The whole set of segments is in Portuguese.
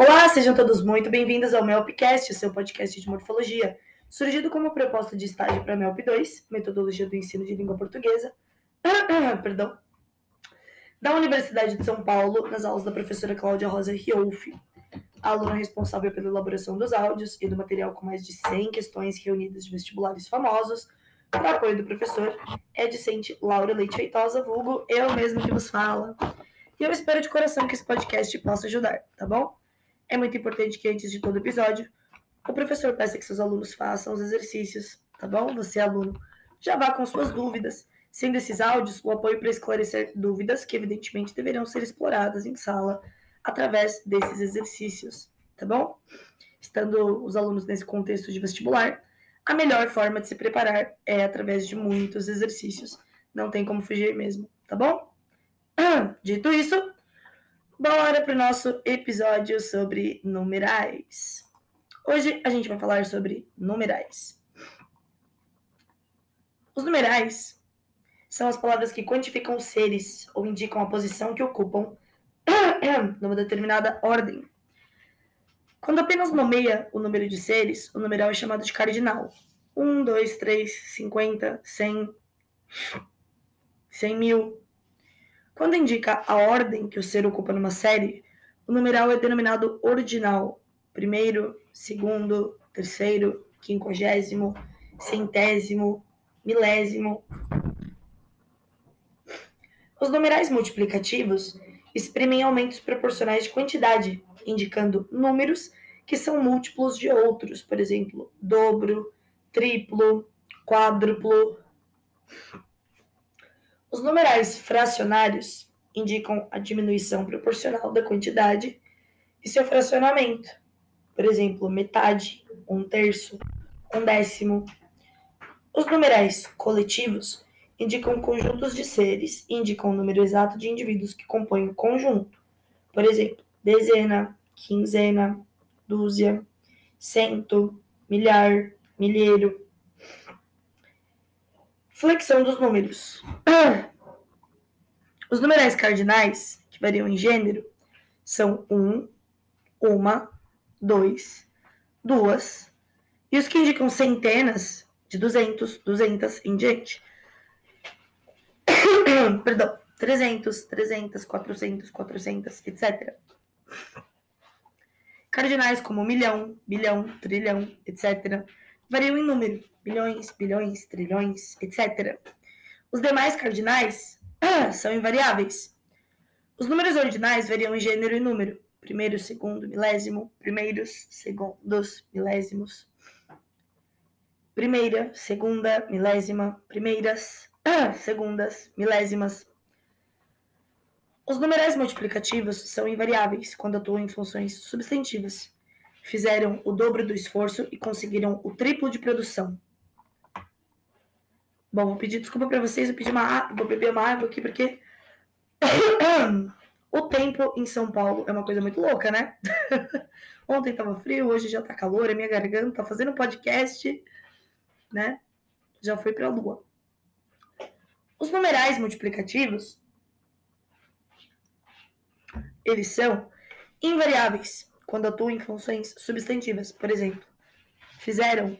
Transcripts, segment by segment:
Olá, sejam todos muito bem-vindos ao MELPcast, seu podcast de morfologia, surgido como proposta de estágio para MELP 2, Metodologia do Ensino de Língua Portuguesa, perdão, da Universidade de São Paulo, nas aulas da professora Cláudia Rosa Riolfi, aluna responsável pela elaboração dos áudios e do material com mais de 100 questões reunidas de vestibulares famosos, para apoio do professor, é discente Laura Leite Feitosa, vulgo eu mesmo que vos fala. E eu espero de coração que esse podcast possa ajudar, tá bom? É muito importante que antes de todo episódio, o professor peça que seus alunos façam os exercícios, tá bom? Você, aluno, já vá com suas dúvidas, sendo esses áudios o apoio para esclarecer dúvidas que, evidentemente, deveriam ser exploradas em sala através desses exercícios, tá bom? Estando os alunos nesse contexto de vestibular, a melhor forma de se preparar é através de muitos exercícios. Não tem como fugir mesmo, tá bom? Dito isso, Bora para o nosso episódio sobre numerais. Hoje a gente vai falar sobre numerais. Os numerais são as palavras que quantificam seres ou indicam a posição que ocupam numa determinada ordem. Quando apenas nomeia o número de seres, o numeral é chamado de cardinal. 1, 2, 3, 50, 100, 100 mil, quando indica a ordem que o ser ocupa numa série, o numeral é denominado ordinal. Primeiro, segundo, terceiro, quinquagésimo, centésimo, milésimo. Os numerais multiplicativos exprimem aumentos proporcionais de quantidade, indicando números que são múltiplos de outros, por exemplo, dobro, triplo, quádruplo. Os numerais fracionários indicam a diminuição proporcional da quantidade e seu fracionamento. Por exemplo, metade, um terço, um décimo. Os numerais coletivos indicam conjuntos de seres e indicam o número exato de indivíduos que compõem o conjunto. Por exemplo, dezena, quinzena, dúzia, cento, milhar, milheiro. Flexão dos números. Os numerais cardinais, que variam em gênero, são um, uma, dois, duas, e os que indicam centenas, de 200, 200 em diante. Perdão, 300, 300, 400, 400, etc. Cardinais como milhão, bilhão, trilhão, etc., variam em número, bilhões, bilhões, trilhões, etc. Os demais cardinais são invariáveis. Os números ordinais variam em gênero e número. Primeiro, segundo, milésimo, primeiros, segundos, milésimos. Primeira, segunda, milésima, primeiras, segundas, milésimas. Os numerais multiplicativos são invariáveis quando atuam em funções substantivas fizeram o dobro do esforço e conseguiram o triplo de produção. Bom, vou pedir desculpa para vocês, vou uma vou beber uma água aqui porque o tempo em São Paulo é uma coisa muito louca, né? Ontem tava frio, hoje já tá calor, a minha garganta tá fazendo podcast, né? Já foi a lua. Os numerais multiplicativos eles são invariáveis quando atuam em funções substantivas. Por exemplo, fizeram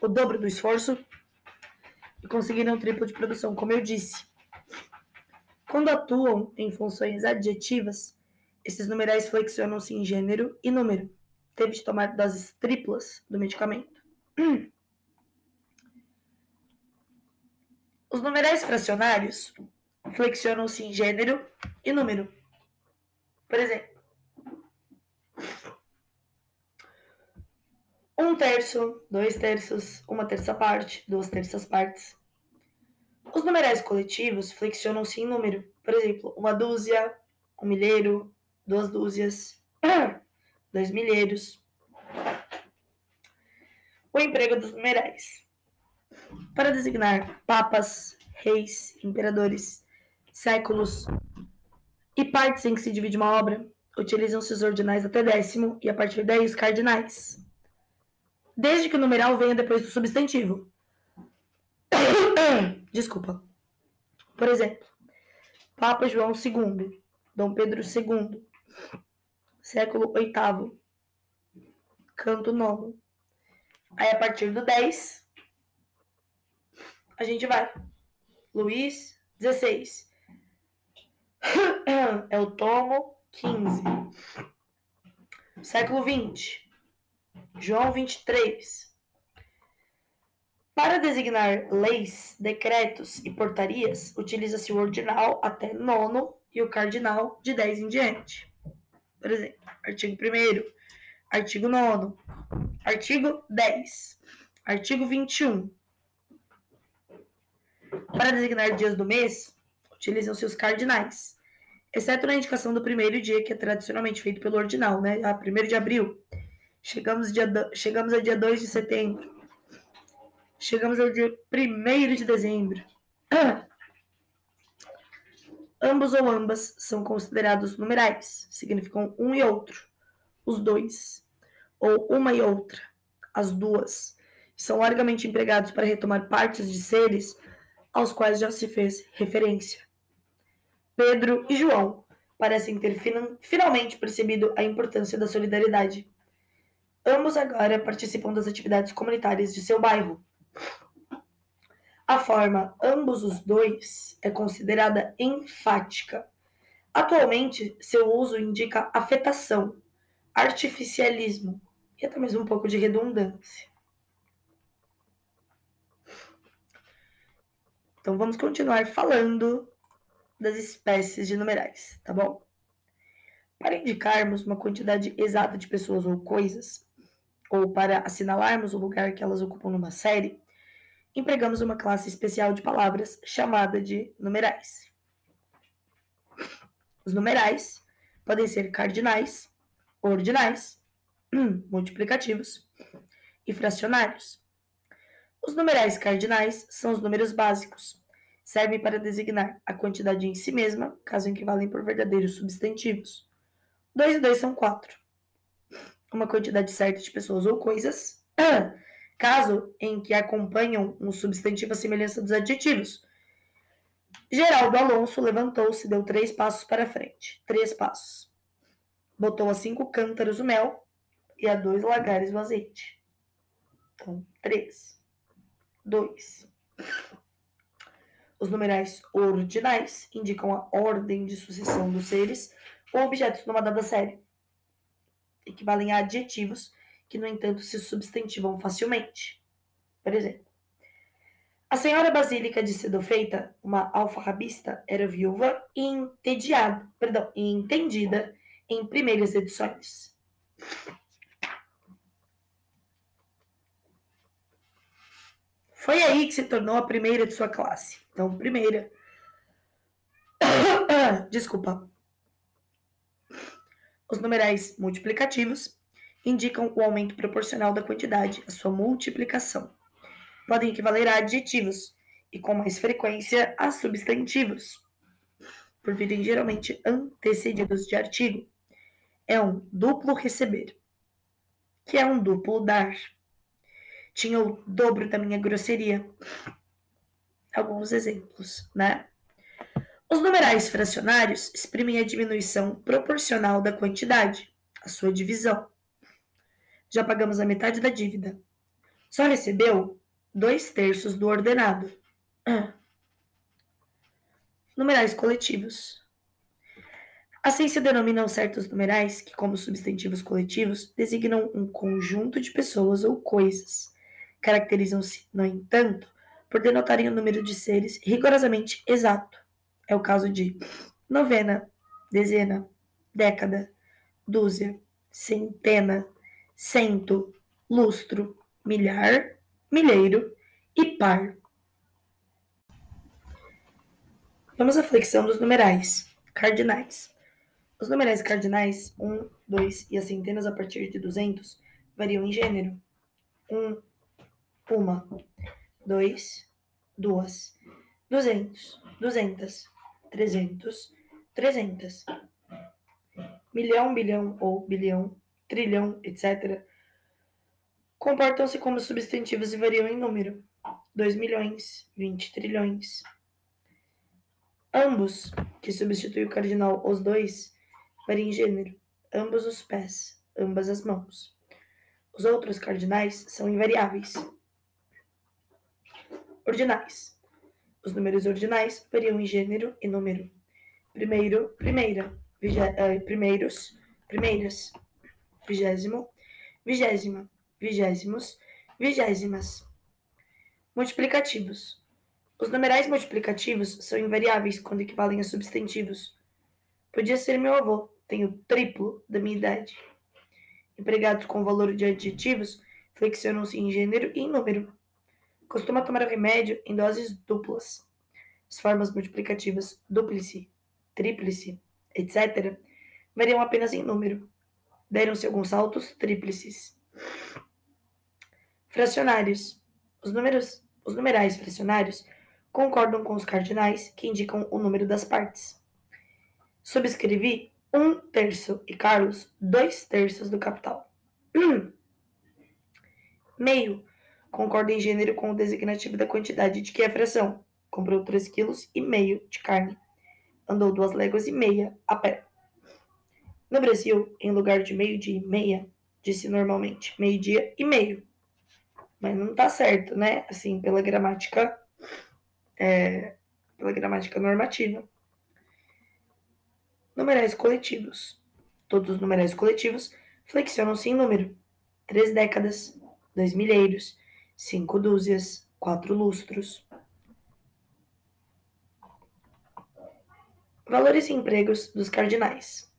o dobro do esforço e conseguiram o triplo de produção, como eu disse. Quando atuam em funções adjetivas, esses numerais flexionam-se em gênero e número. Teve de tomar doses triplas do medicamento. Os numerais fracionários flexionam-se em gênero e número. Por exemplo, um terço, dois terços, uma terça parte, duas terças partes. Os numerais coletivos flexionam-se em número. Por exemplo, uma dúzia, um milheiro, duas dúzias, dois milheiros. O emprego dos numerais. Para designar papas, reis, imperadores, séculos e partes em que se divide uma obra, utilizam-se os ordinais até décimo e a partir daí os cardinais. Desde que o numeral venha depois do substantivo. Desculpa. Por exemplo, Papa João II, Dom Pedro II, século oitavo, canto nono. Aí a partir do 10, a gente vai. Luís, 16. É o tomo 15. Século 20. João 23. Para designar leis, decretos e portarias, utiliza-se o ordinal até nono e o cardinal de 10 em diante. Por exemplo, artigo 1 artigo 9 artigo 10, artigo 21. Para designar dias do mês, utilizam-se os cardinais, exceto na indicação do primeiro dia, que é tradicionalmente feito pelo ordinal, né? A ah, 1 de abril. Chegamos, dia do... Chegamos ao dia 2 de setembro. Chegamos ao dia 1 de dezembro. Ambos ou ambas são considerados numerais, significam um e outro, os dois, ou uma e outra, as duas. São largamente empregados para retomar partes de seres aos quais já se fez referência. Pedro e João parecem ter finalmente percebido a importância da solidariedade. Ambos agora participam das atividades comunitárias de seu bairro a forma ambos os dois é considerada enfática. Atualmente, seu uso indica afetação, artificialismo e até mesmo um pouco de redundância. Então vamos continuar falando das espécies de numerais, tá bom? Para indicarmos uma quantidade exata de pessoas ou coisas, ou para assinalarmos o lugar que elas ocupam numa série, empregamos uma classe especial de palavras chamada de numerais. Os numerais podem ser cardinais, ordinais, multiplicativos e fracionários. Os numerais cardinais são os números básicos. Servem para designar a quantidade em si mesma, caso equivalem por verdadeiros substantivos. 2 e 2 são 4. Uma quantidade certa de pessoas ou coisas caso em que acompanham um substantivo à semelhança dos adjetivos. Geraldo Alonso levantou-se, deu três passos para frente. Três passos. Botou a cinco cântaros o mel e a dois lagares o azeite. Então, três. Dois. Os numerais ordinais indicam a ordem de sucessão dos seres ou objetos numa dada série. Equivalem a adjetivos que, no entanto, se substantivam facilmente. Por exemplo, a senhora Basílica de Sedofeita, uma alfarrabista, era viúva e entediada, perdão, e entendida em primeiras edições. Foi aí que se tornou a primeira de sua classe. Então, primeira. Desculpa. Os numerais multiplicativos indicam o aumento proporcional da quantidade, a sua multiplicação. Podem equivaler a adjetivos e, com mais frequência, a substantivos, por virem geralmente antecedidos de artigo. É um duplo receber, que é um duplo dar. Tinha o dobro da minha grosseria. Alguns exemplos, né? Os numerais fracionários exprimem a diminuição proporcional da quantidade, a sua divisão. Já pagamos a metade da dívida. Só recebeu dois terços do ordenado. Numerais coletivos. Assim se denominam certos numerais que, como substantivos coletivos, designam um conjunto de pessoas ou coisas. Caracterizam-se, no entanto, por denotarem o número de seres rigorosamente exato. É o caso de novena, dezena, década, dúzia, centena, cento, lustro, milhar, milheiro e par. Vamos à flexão dos numerais cardinais. Os numerais cardinais 1, 2 e as centenas a partir de 200 variam em gênero. 1, uma, 2, duas, 200, 200, 300, 300. Milhão, bilhão ou bilhão trilhão, etc., comportam-se como substantivos e variam em número. 2 milhões, 20 trilhões. Ambos, que substitui o cardinal os dois, variam em gênero. ambos os pés, ambas as mãos. Os outros cardinais são invariáveis. Ordinais. Os números ordinais variam em gênero e número. Primeiro, primeira, uh, primeiros, primeiras, vigésimo, vigésima, vigésimos, vigésimas. Multiplicativos. Os numerais multiplicativos são invariáveis quando equivalem a substantivos. Podia ser meu avô, tenho triplo da minha idade. Empregados com valor de adjetivos flexionam-se em gênero e em número. Costuma tomar o remédio em doses duplas. As formas multiplicativas duplice, tríplice, etc., variam apenas em número. Deram-se alguns saltos tríplices. Fracionários. Os, números, os numerais fracionários concordam com os cardinais que indicam o número das partes. Subscrevi um terço e Carlos dois terços do capital. Meio concorda em gênero com o designativo da quantidade de que é fração. Comprou 3 quilos e meio de carne. Andou duas léguas e meia a pé. No Brasil, em lugar de meio-dia e meia, disse normalmente meio-dia e meio. Mas não tá certo, né? Assim, pela gramática, é, pela gramática normativa. Numerais coletivos. Todos os numerais coletivos flexionam-se em número. Três décadas, dois milheiros, cinco dúzias, quatro lustros. Valores e empregos dos cardinais.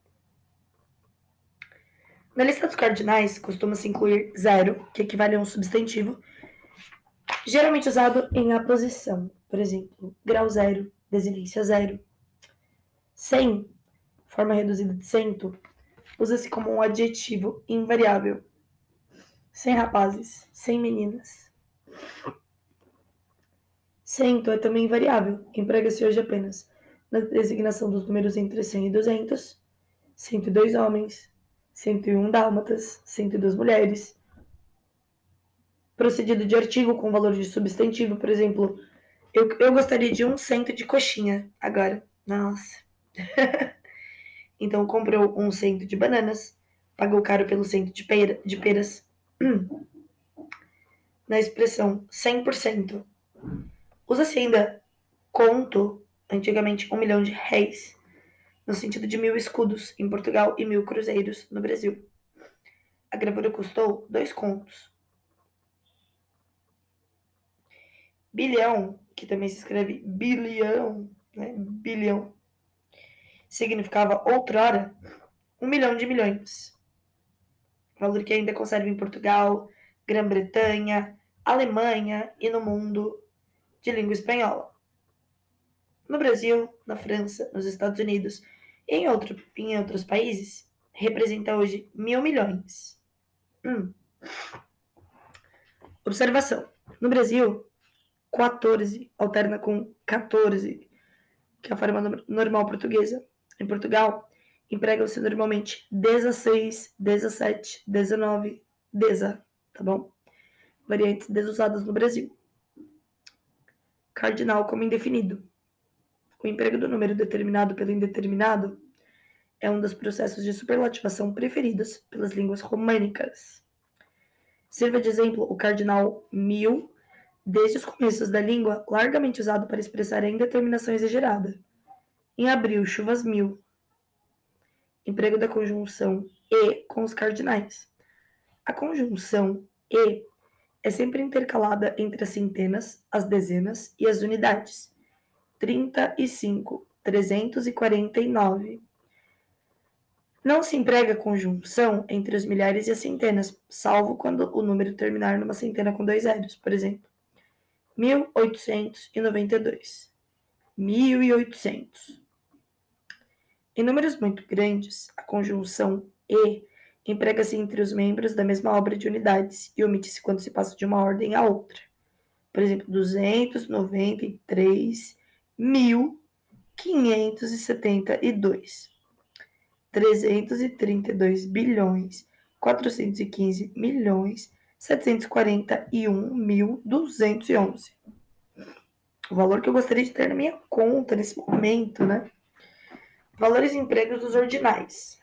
Na lista dos cardinais, costuma-se incluir zero, que equivale a um substantivo, geralmente usado em aposição. Por exemplo, grau zero, desinência zero. 100, forma reduzida de cento, usa-se como um adjetivo invariável. Sem rapazes, sem meninas. Cento é também invariável, emprega-se hoje apenas na designação dos números entre 100 e 200, 102 homens, 101 dálmatas, 102 mulheres. Procedido de artigo com valor de substantivo, por exemplo, eu, eu gostaria de um cento de coxinha agora. Nossa. então comprou um cento de bananas, pagou caro pelo cento de, pera, de peras. Na expressão 100%. Usa-se ainda conto, antigamente um milhão de réis, no sentido de mil escudos em Portugal e mil cruzeiros no Brasil. A gravura custou dois contos. Bilhão, que também se escreve bilhão, né? Bilhão, significava outrora um milhão de milhões. Valor que ainda conserva em Portugal, Grã-Bretanha, Alemanha e no mundo de língua espanhola. No Brasil, na França, nos Estados Unidos e em, outro, em outros países, representa hoje mil milhões. Hum. Observação: no Brasil, 14 alterna com 14, que é a forma normal portuguesa. Em Portugal, empregam-se normalmente 16, 17, 19, desa, tá bom? Variantes desusadas no Brasil. Cardinal como indefinido. O emprego do número determinado pelo indeterminado é um dos processos de superlativação preferidos pelas línguas românicas. Sirva de exemplo o cardinal mil, desde os começos da língua, largamente usado para expressar a indeterminação exagerada. Em abril, chuvas mil. Emprego da conjunção e com os cardinais. A conjunção e é sempre intercalada entre as centenas, as dezenas e as unidades. 35, 349. Não se emprega conjunção entre os milhares e as centenas, salvo quando o número terminar numa centena com dois zeros, por exemplo. 1892. 1800. Em números muito grandes, a conjunção e emprega-se entre os membros da mesma obra de unidades e omite-se quando se passa de uma ordem a outra. Por exemplo, 293.572. 332 bilhões 415 milhões 741.211. O valor que eu gostaria de ter na minha conta nesse momento, né? Valores empregos dos ordinais.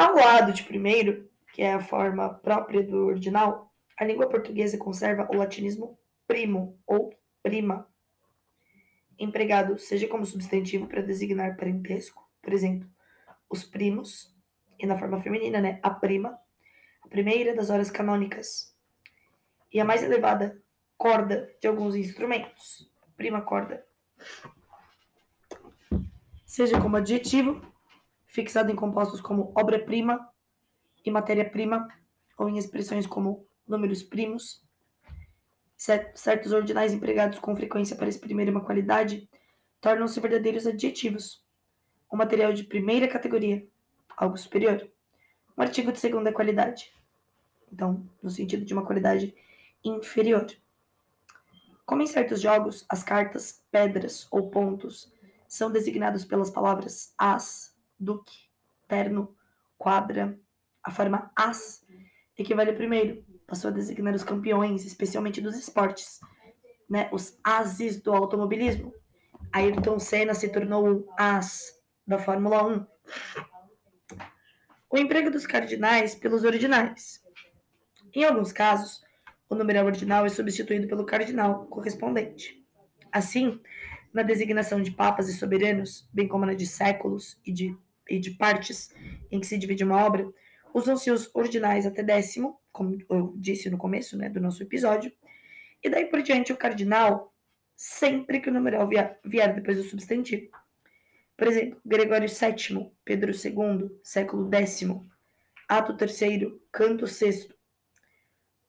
Ao lado de primeiro, que é a forma própria do ordinal, a língua portuguesa conserva o latinismo primo ou prima, empregado seja como substantivo para designar parentesco, por exemplo, os primos, e na forma feminina, né, a prima, a primeira das horas canônicas, e a mais elevada corda de alguns instrumentos, prima corda. Seja como adjetivo, fixado em compostos como obra-prima e matéria-prima, ou em expressões como números primos. Certos ordinais empregados com frequência para exprimir uma qualidade tornam-se verdadeiros adjetivos. Um material de primeira categoria, algo superior. Um artigo de segunda qualidade. Então, no sentido de uma qualidade inferior. Como em certos jogos, as cartas, pedras ou pontos são designados pelas palavras as, duque, terno, quadra. A forma as equivale primeiro, passou a designar os campeões, especialmente dos esportes, né? Os ases do automobilismo. Ayrton Senna se tornou um as da Fórmula 1. O emprego dos cardinais pelos ordinais. Em alguns casos, o numeral ordinal é substituído pelo cardinal correspondente. Assim, na designação de papas e soberanos, bem como na de séculos e de, e de partes em que se divide uma obra, usam-se os ordinais até décimo, como eu disse no começo né, do nosso episódio, e daí por diante o cardinal, sempre que o numeral vier, vier depois do substantivo. Por exemplo, Gregório VII, Pedro II, século X, Ato III, Canto VI,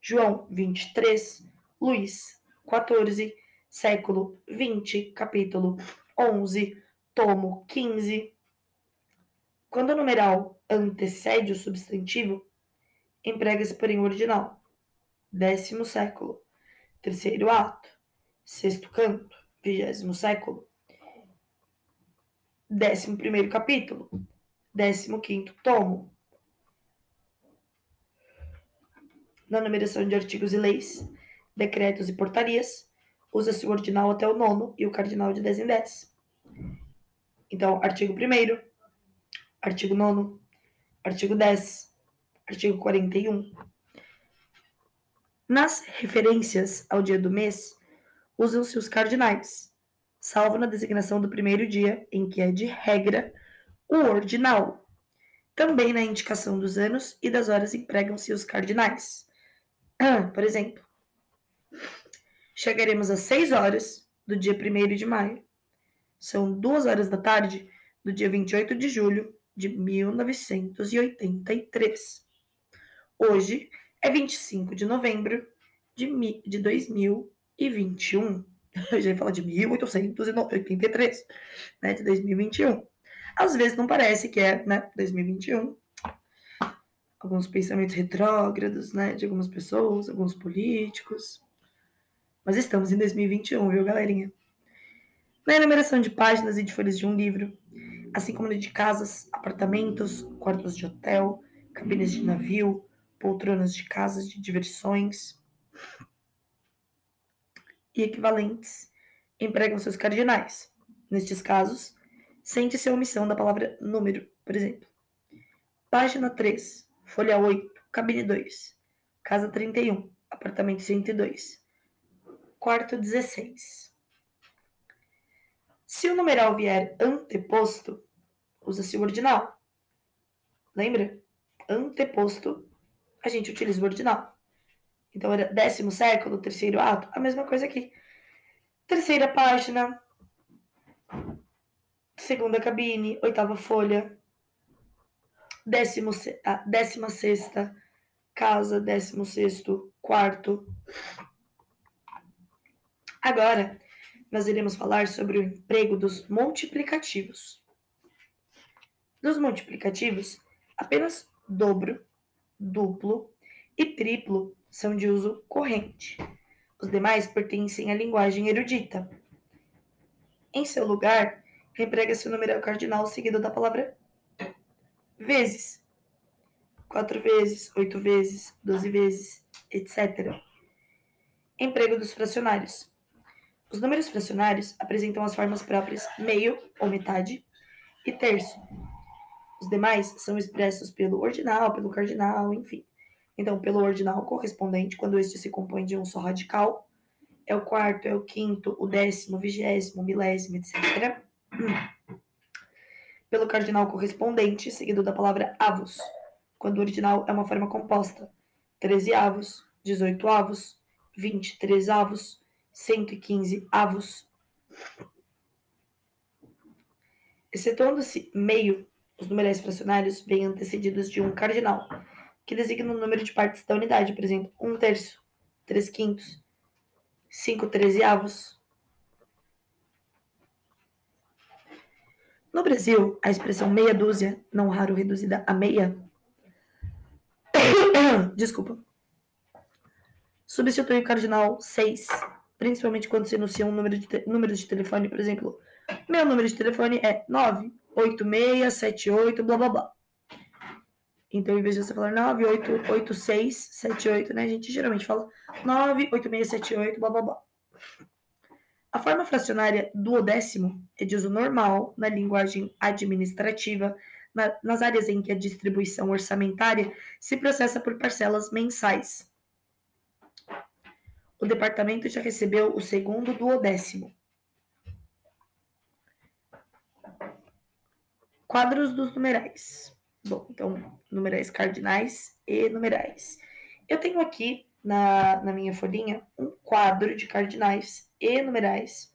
João 23, Luís 14, século 20, capítulo 11, tomo 15. Quando o numeral antecede o substantivo, emprega-se porém o ordinal. Décimo século, terceiro ato, sexto canto, vigésimo século, décimo primeiro capítulo, décimo quinto tomo. Na numeração de artigos e leis, decretos e portarias, usa-se o ordinal até o nono e o cardinal de 10 em 10. Então, artigo 1 artigo 9 artigo 10, artigo 41. Nas referências ao dia do mês, usam-se os cardinais, salvo na designação do primeiro dia, em que é de regra o ordinal. Também na indicação dos anos e das horas empregam-se os cardinais. Por exemplo, chegaremos às 6 horas do dia 1 de maio. São 2 horas da tarde do dia 28 de julho de 1983. Hoje é 25 de novembro de, de 2021. Eu já ia falar de 1883, né, de 2021. Às vezes não parece que é, né, 2021. Alguns pensamentos retrógrados, né, de algumas pessoas, alguns políticos. Mas estamos em 2021, viu, galerinha? Na enumeração de páginas e de folhas de um livro, assim como de casas, apartamentos, quartos de hotel, cabines de navio, poltronas de casas de diversões e equivalentes, empregam seus cardinais. Nestes casos, sente-se a omissão da palavra número, por exemplo. Página 3, folha 8, cabine 2, casa 31, apartamento 102 quarto 16. Se o numeral vier anteposto, usa-se o ordinal. Lembra? Anteposto, a gente utiliza o ordinal. Então, era décimo século, terceiro ato, a mesma coisa aqui. Terceira página, segunda cabine, oitava folha, décimo, ah, décima sexta casa, décimo sexto quarto, Agora, nós iremos falar sobre o emprego dos multiplicativos. Dos multiplicativos, apenas dobro, duplo e triplo são de uso corrente. Os demais pertencem à linguagem erudita. Em seu lugar, emprega-se o numeral cardinal seguido da palavra vezes. Quatro vezes, oito vezes, doze vezes, etc. Emprego dos fracionários. Os números fracionários apresentam as formas próprias meio ou metade e terço. Os demais são expressos pelo ordinal, pelo cardinal, enfim. Então, pelo ordinal correspondente, quando este se compõe de um só radical, é o quarto, é o quinto, o décimo, o vigésimo, o milésimo, etc. Pelo cardinal correspondente, seguido da palavra avos, quando o ordinal é uma forma composta. 13 avos, 18 avos, 23 avos, 115 avos. Excetuando-se meio, os numerais fracionários vêm antecedidos de um cardinal, que designa o número de partes da unidade, por exemplo, um terço, três quintos, cinco trezeavos. No Brasil, a expressão meia dúzia, não raro reduzida a meia, desculpa, substitui o cardinal 6, principalmente quando se enuncia um número de, número de telefone, por exemplo, meu número de telefone é 98678, blá blá blá. Então, em vez de você falar 988678, né, a gente geralmente fala 98678, blá blá blá. A forma fracionária duodécimo é de uso normal na linguagem administrativa, na, nas áreas em que a distribuição orçamentária se processa por parcelas mensais. O departamento já recebeu o segundo duodécimo. Quadros dos numerais. Bom, então, numerais cardinais e numerais. Eu tenho aqui na, na minha folhinha um quadro de cardinais e numerais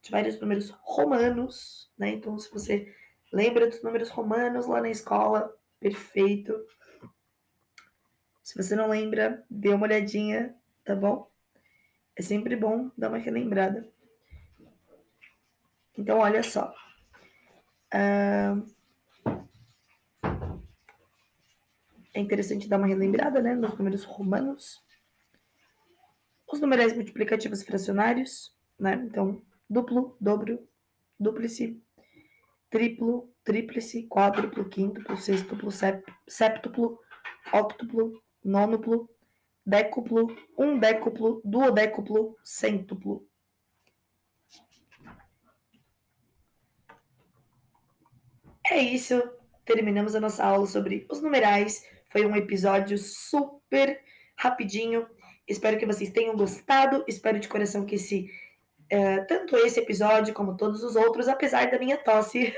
de vários números romanos, né? Então, se você lembra dos números romanos lá na escola, perfeito. Se você não lembra, dê uma olhadinha, tá bom? É sempre bom dar uma relembrada. Então, olha só. Uh, é interessante dar uma relembrada né, nos números romanos. Os numerais multiplicativos fracionários, né? Então, duplo, dobro, duplice, triplo, tríplice, quádruplo, quíntuplo, sextuplo, séptuplo, octuplo, nonuplo, décuplo, um décuplo, duodécuplo, centuplo. É isso. Terminamos a nossa aula sobre os numerais foi um episódio super rapidinho. Espero que vocês tenham gostado. Espero de coração que esse, uh, tanto esse episódio como todos os outros, apesar da minha tosse,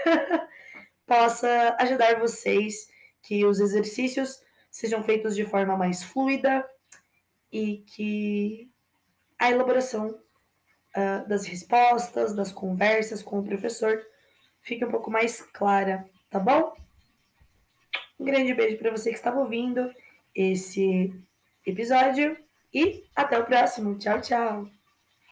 possa ajudar vocês que os exercícios sejam feitos de forma mais fluida e que a elaboração uh, das respostas, das conversas com o professor fique um pouco mais clara, tá bom? Um grande beijo para você que estava ouvindo esse episódio e até o próximo. Tchau, tchau.